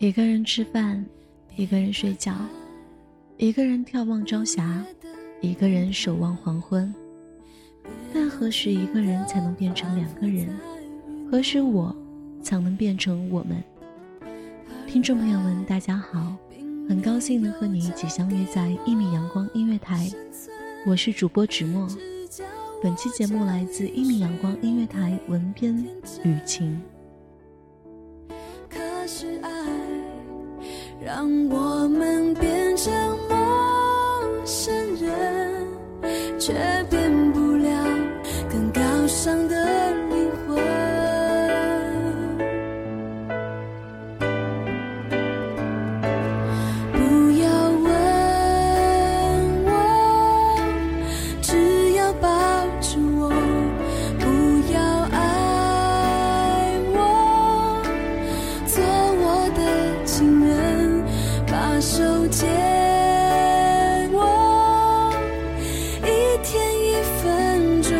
一个人吃饭，一个人睡觉，一个人眺望朝霞，一个人守望黄昏。但何时一个人才能变成两个人？何时我才能变成我们？听众朋友们，大家好，很高兴能和你一起相约在一米阳光音乐台，我是主播芷墨。本期节目来自一米阳光音乐台文编雨晴。让我手借我，一天一分钟，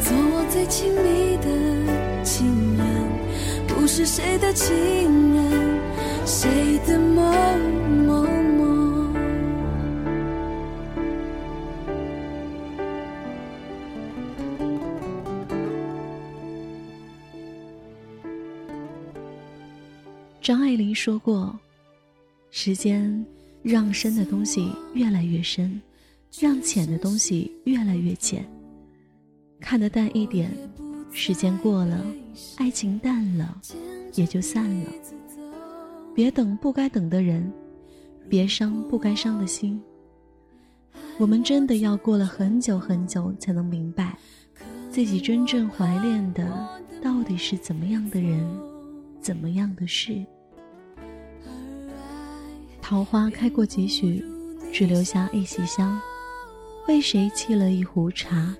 做我最亲密的情人，不是谁的情人，谁的某某某。张爱玲说过：“时间让深的东西越来越深，让浅的东西越来越浅。看得淡一点，时间过了，爱情淡了，也就散了。别等不该等的人，别伤不该伤的心。我们真的要过了很久很久，才能明白，自己真正怀恋的到底是怎么样的人。”怎么样的事？桃花开过几许，只留下一袭香。为谁沏了一壶茶？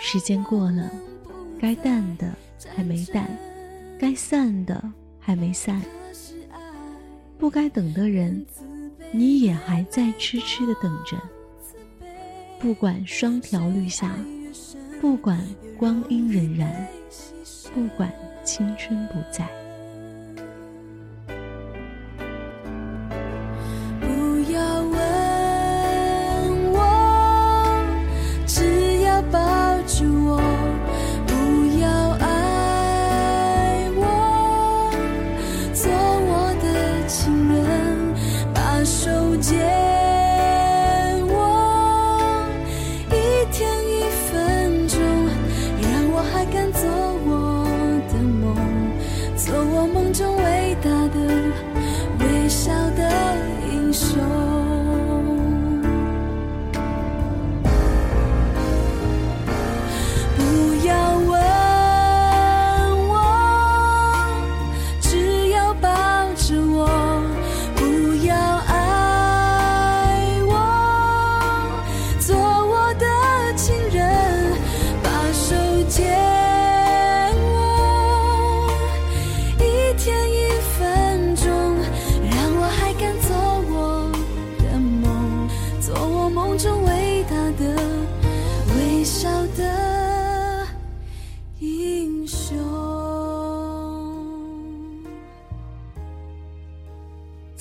时间过了，该淡的还没淡，该散的还没散。不该等的人，你也还在痴痴的等着。不管霜条绿下，不管光阴荏苒，不管青春不在。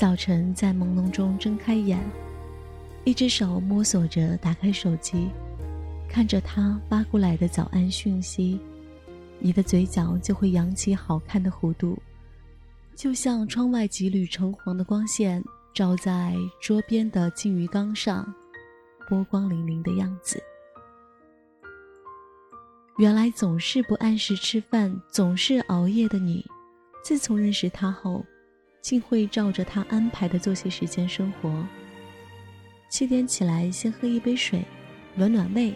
早晨在朦胧中睁开眼，一只手摸索着打开手机，看着他发过来的早安讯息，你的嘴角就会扬起好看的弧度，就像窗外几缕橙黄的光线照在桌边的金鱼缸上。波光粼粼的样子。原来总是不按时吃饭、总是熬夜的你，自从认识他后，竟会照着他安排的作息时间生活。七点起来，先喝一杯水，暖暖胃；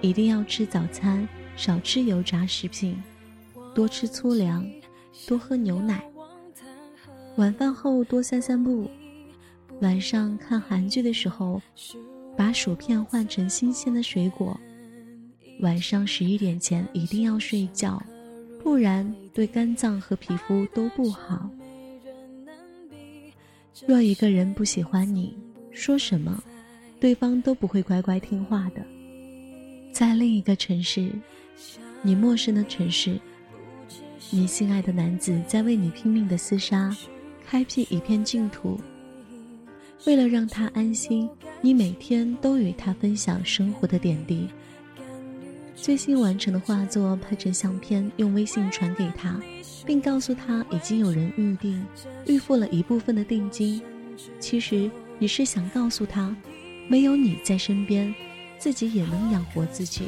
一定要吃早餐，少吃油炸食品，多吃粗粮，多喝牛奶。晚饭后多散散步，晚上看韩剧的时候。把薯片换成新鲜的水果。晚上十一点前一定要睡觉，不然对肝脏和皮肤都不好。若一个人不喜欢你，说什么，对方都不会乖乖听话的。在另一个城市，你陌生的城市，你心爱的男子在为你拼命的厮杀，开辟一片净土。为了让他安心，你每天都与他分享生活的点滴。最新完成的画作拍成相片，用微信传给他，并告诉他已经有人预定，预付了一部分的定金。其实你是想告诉他，没有你在身边，自己也能养活自己。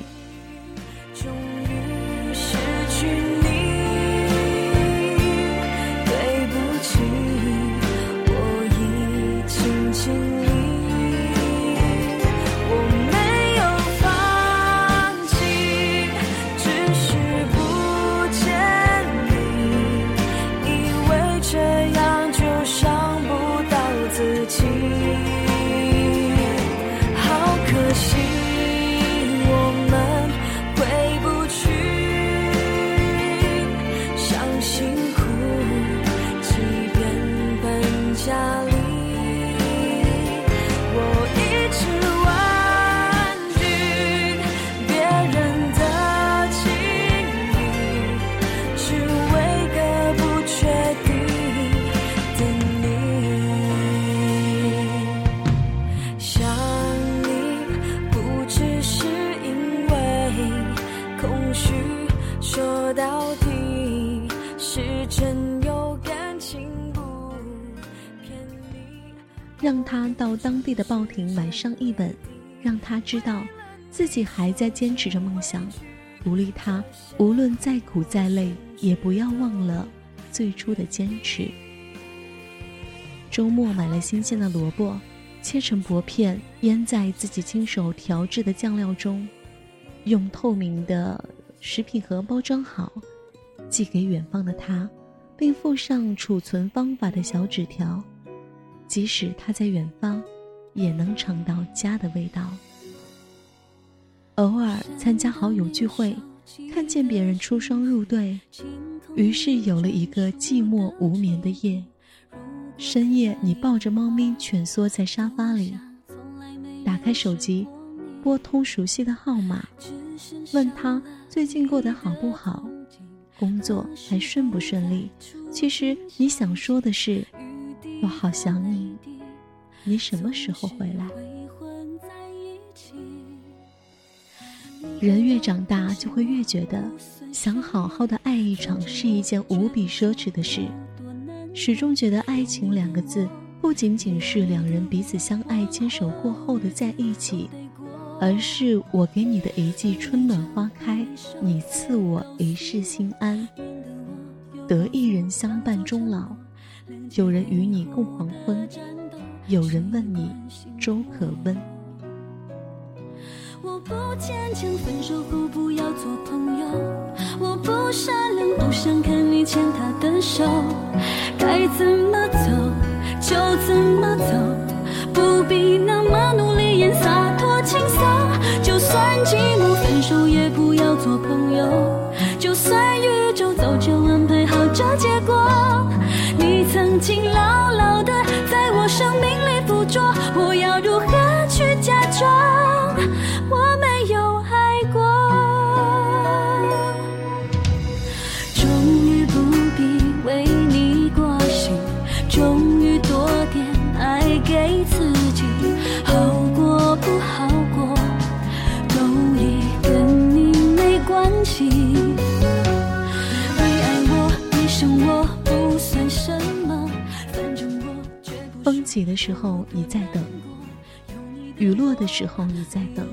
让他到当地的报亭买上一本，让他知道自己还在坚持着梦想。鼓励他，无论再苦再累，也不要忘了最初的坚持。周末买了新鲜的萝卜，切成薄片，腌在自己亲手调制的酱料中，用透明的食品盒包装好，寄给远方的他，并附上储存方法的小纸条。即使他在远方，也能尝到家的味道。偶尔参加好友聚会，看见别人出双入对，于是有了一个寂寞无眠的夜。深夜，你抱着猫咪蜷缩在沙发里，打开手机，拨通熟悉的号码，问他最近过得好不好，工作还顺不顺利。其实你想说的是，我好想你，你什么时候回来？人越长大，就会越觉得想好好的爱一场是一件无比奢侈的事。始终觉得“爱情”两个字不仅仅是两人彼此相爱、牵手过后的在一起，而是我给你的一季春暖花开，你赐我一世心安。得一人相伴终老，有人与你共黄昏，有人问你粥可温。我不坚强，分手后不要做朋友。我不善良，不想看你牵他的手。该怎么走就怎么走，不必那么努力演洒脱轻松。就算寂寞，分手也不要做朋友。就算宇宙早就安排好这结果，曾经牢牢的在我生命里附着，我要如何风起的时候你在等，雨落的时候你在等，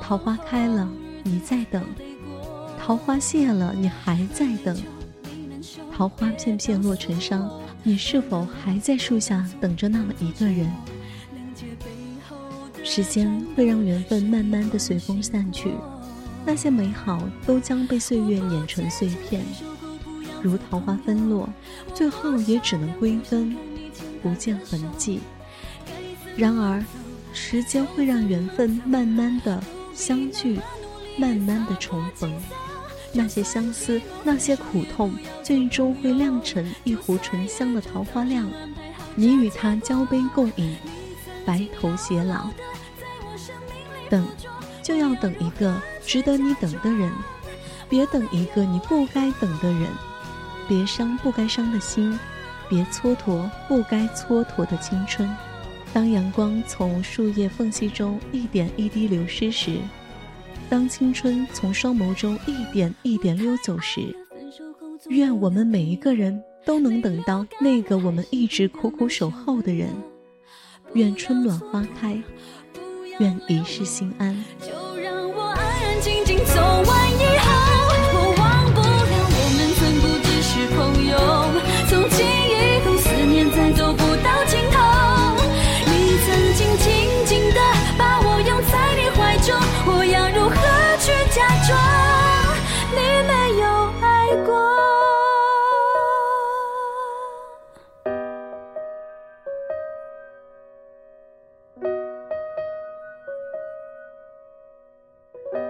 桃花开了你在等，桃花谢了你还在等，桃花片片落成殇，你是否还在树下等着那么一个人？时间会让缘分慢慢的随风散去，那些美好都将被岁月碾成碎片，如桃花纷落，最后也只能归根，不见痕迹。然而，时间会让缘分慢慢的相聚，慢慢的重逢，那些相思，那些苦痛，最终会酿成一壶醇香的桃花酿，你与他交杯共饮，白头偕老。等，就要等一个值得你等的人，别等一个你不该等的人，别伤不该伤的心，别蹉跎不该蹉跎的青春。当阳光从树叶缝隙中一点一滴流失时，当青春从双眸中一点一点溜走时，愿我们每一个人都能等到那个我们一直苦苦守候的人。愿春暖花开。愿一世心安。就让我安安静静走完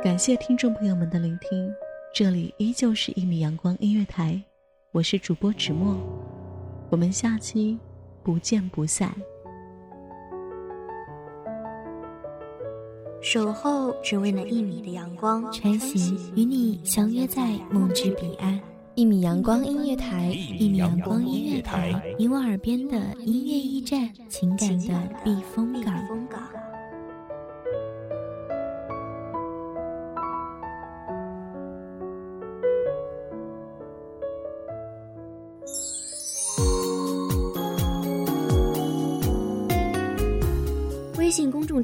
感谢听众朋友们的聆听，这里依旧是一米阳光音乐台，我是主播芷墨，我们下期不见不散。守候只为那一米的阳光，穿行与你相约在梦之彼岸。一米阳光音乐台，一米阳光音乐台，你我耳边的音乐驿站，情感的避风港。